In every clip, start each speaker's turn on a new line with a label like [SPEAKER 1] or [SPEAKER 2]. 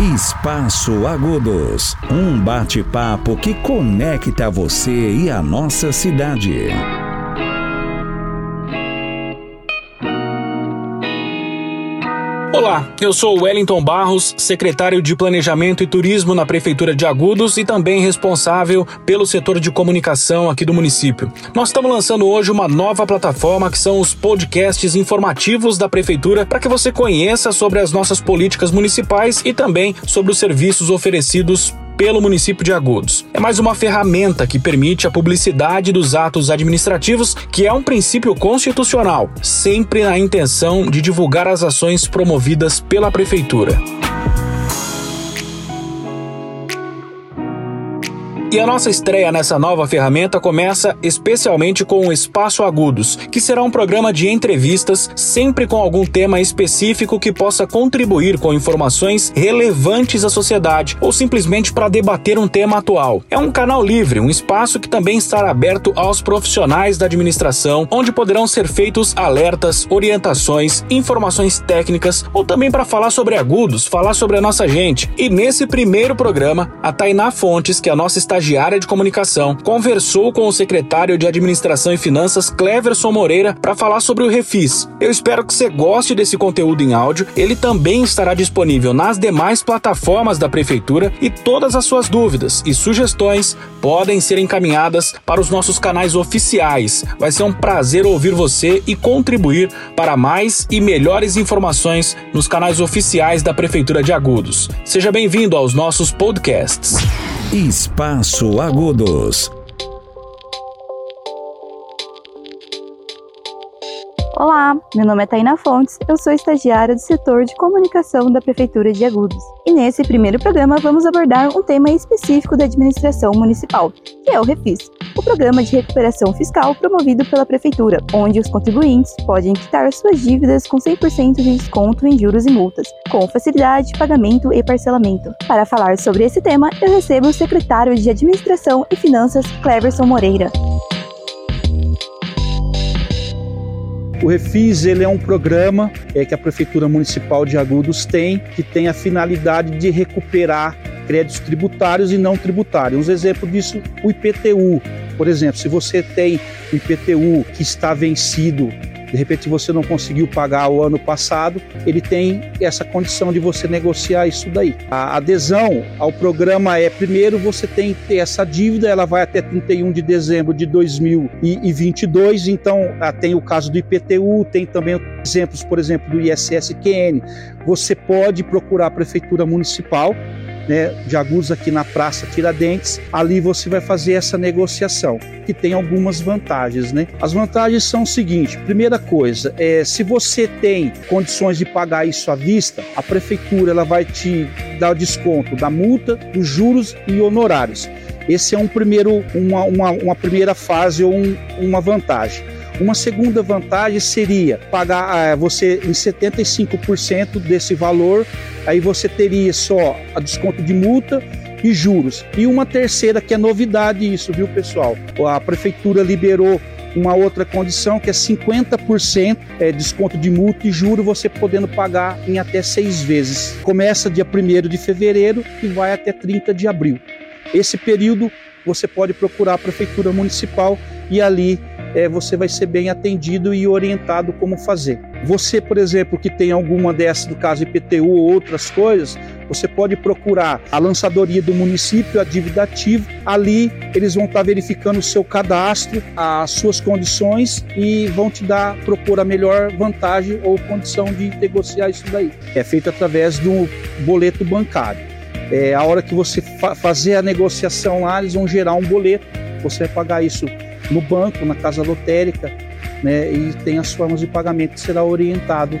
[SPEAKER 1] Espaço Agudos, um bate-papo que conecta você e a nossa cidade.
[SPEAKER 2] Olá, eu sou Wellington Barros, secretário de Planejamento e Turismo na Prefeitura de Agudos e também responsável pelo setor de comunicação aqui do município. Nós estamos lançando hoje uma nova plataforma que são os podcasts informativos da Prefeitura para que você conheça sobre as nossas políticas municipais e também sobre os serviços oferecidos pelo município de Agudos. É mais uma ferramenta que permite a publicidade dos atos administrativos, que é um princípio constitucional, sempre na intenção de divulgar as ações promovidas pela prefeitura. E a nossa estreia nessa nova ferramenta começa especialmente com o Espaço Agudos, que será um programa de entrevistas, sempre com algum tema específico que possa contribuir com informações relevantes à sociedade ou simplesmente para debater um tema atual. É um canal livre, um espaço que também estará aberto aos profissionais da administração, onde poderão ser feitos alertas, orientações, informações técnicas ou também para falar sobre agudos, falar sobre a nossa gente. E nesse primeiro programa, a Tainá Fontes, que é a nossa estagiária de comunicação, conversou com o secretário de Administração e Finanças, Cleverson Moreira, para falar sobre o Refis. Eu espero que você goste desse conteúdo em áudio. Ele também estará disponível nas demais plataformas da Prefeitura e todas as suas dúvidas e sugestões podem ser encaminhadas para os nossos canais oficiais. Vai ser um prazer ouvir você e contribuir para mais e melhores informações nos canais oficiais da Prefeitura de Agudos. Seja bem-vindo aos nossos podcasts.
[SPEAKER 1] Espaço Agudos.
[SPEAKER 3] Olá, meu nome é Taina Fontes, eu sou estagiária do setor de comunicação da Prefeitura de Agudos. E nesse primeiro programa vamos abordar um tema específico da administração municipal, que é o Refis, o programa de recuperação fiscal promovido pela Prefeitura, onde os contribuintes podem quitar suas dívidas com 100% de desconto em juros e multas, com facilidade de pagamento e parcelamento. Para falar sobre esse tema, eu recebo o secretário de Administração e Finanças, Cleverson Moreira.
[SPEAKER 4] O Refis ele é um programa é, que a Prefeitura Municipal de Agudos tem, que tem a finalidade de recuperar créditos tributários e não tributários. Um exemplo disso, o IPTU. Por exemplo, se você tem o IPTU que está vencido de repente você não conseguiu pagar o ano passado, ele tem essa condição de você negociar isso daí. A adesão ao programa é, primeiro, você tem que ter essa dívida, ela vai até 31 de dezembro de 2022, então ah, tem o caso do IPTU, tem também exemplos, por exemplo, do ISSQN. Você pode procurar a Prefeitura Municipal né, de Agudos aqui na Praça Tiradentes, ali você vai fazer essa negociação, que tem algumas vantagens, né? As vantagens são o seguinte: primeira coisa, é, se você tem condições de pagar isso à vista, a prefeitura ela vai te dar o desconto da multa, dos juros e honorários. Esse é um primeiro, uma, uma, uma primeira fase ou um, uma vantagem. Uma segunda vantagem seria pagar uh, você em 75% desse valor, aí você teria só a desconto de multa e juros. E uma terceira que é novidade isso, viu, pessoal? A prefeitura liberou uma outra condição que é 50% é, desconto de multa e juro, você podendo pagar em até seis vezes. Começa dia 1 de fevereiro e vai até 30 de abril. Esse período você pode procurar a prefeitura municipal e ali é, você vai ser bem atendido e orientado como fazer. Você, por exemplo, que tem alguma dessas, do caso IPTU ou outras coisas, você pode procurar a lançadoria do município, a dívida ativa. Ali eles vão estar verificando o seu cadastro, as suas condições e vão te dar, propor a melhor vantagem ou condição de negociar isso daí. É feito através do boleto bancário. É, a hora que você fa fazer a negociação lá, eles vão gerar um boleto. Você vai pagar isso no banco, na casa lotérica, né, e tem as formas de pagamento que será orientado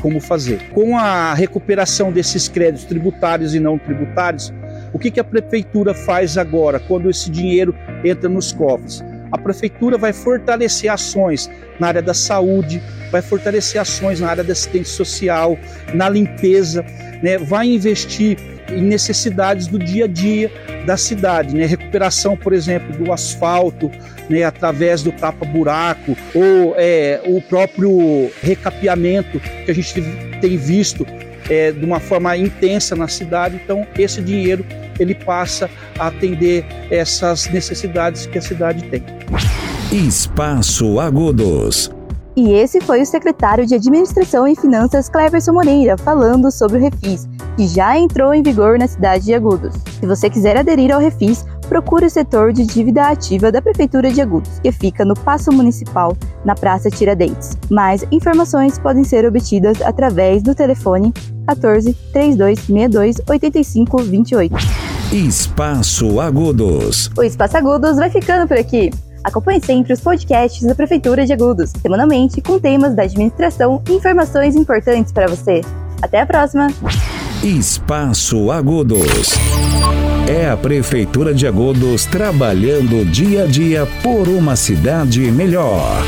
[SPEAKER 4] como fazer. Com a recuperação desses créditos tributários e não tributários, o que, que a prefeitura faz agora quando esse dinheiro entra nos cofres? A prefeitura vai fortalecer ações na área da saúde, vai fortalecer ações na área da assistência social, na limpeza, né? vai investir em necessidades do dia a dia da cidade, né? Recuperação, por exemplo, do asfalto, né? Através do tapa-buraco ou é, o próprio recapeamento que a gente tem visto é, de uma forma intensa na cidade. Então, esse dinheiro ele passa a atender essas necessidades que a cidade tem.
[SPEAKER 1] Espaço Agudos.
[SPEAKER 3] E esse foi o secretário de Administração e Finanças Cleverson Moreira falando sobre o Refis, que já entrou em vigor na cidade de Agudos. Se você quiser aderir ao Refis, procure o setor de dívida ativa da Prefeitura de Agudos, que fica no Paço Municipal, na Praça Tiradentes. Mais informações podem ser obtidas através do telefone 14 3262 8528.
[SPEAKER 1] Espaço Agudos.
[SPEAKER 3] O Espaço Agudos vai ficando por aqui. Acompanhe sempre os podcasts da Prefeitura de Agudos, semanalmente com temas da administração e informações importantes para você. Até a próxima!
[SPEAKER 1] Espaço Agudos. É a Prefeitura de Agudos trabalhando dia a dia por uma cidade melhor.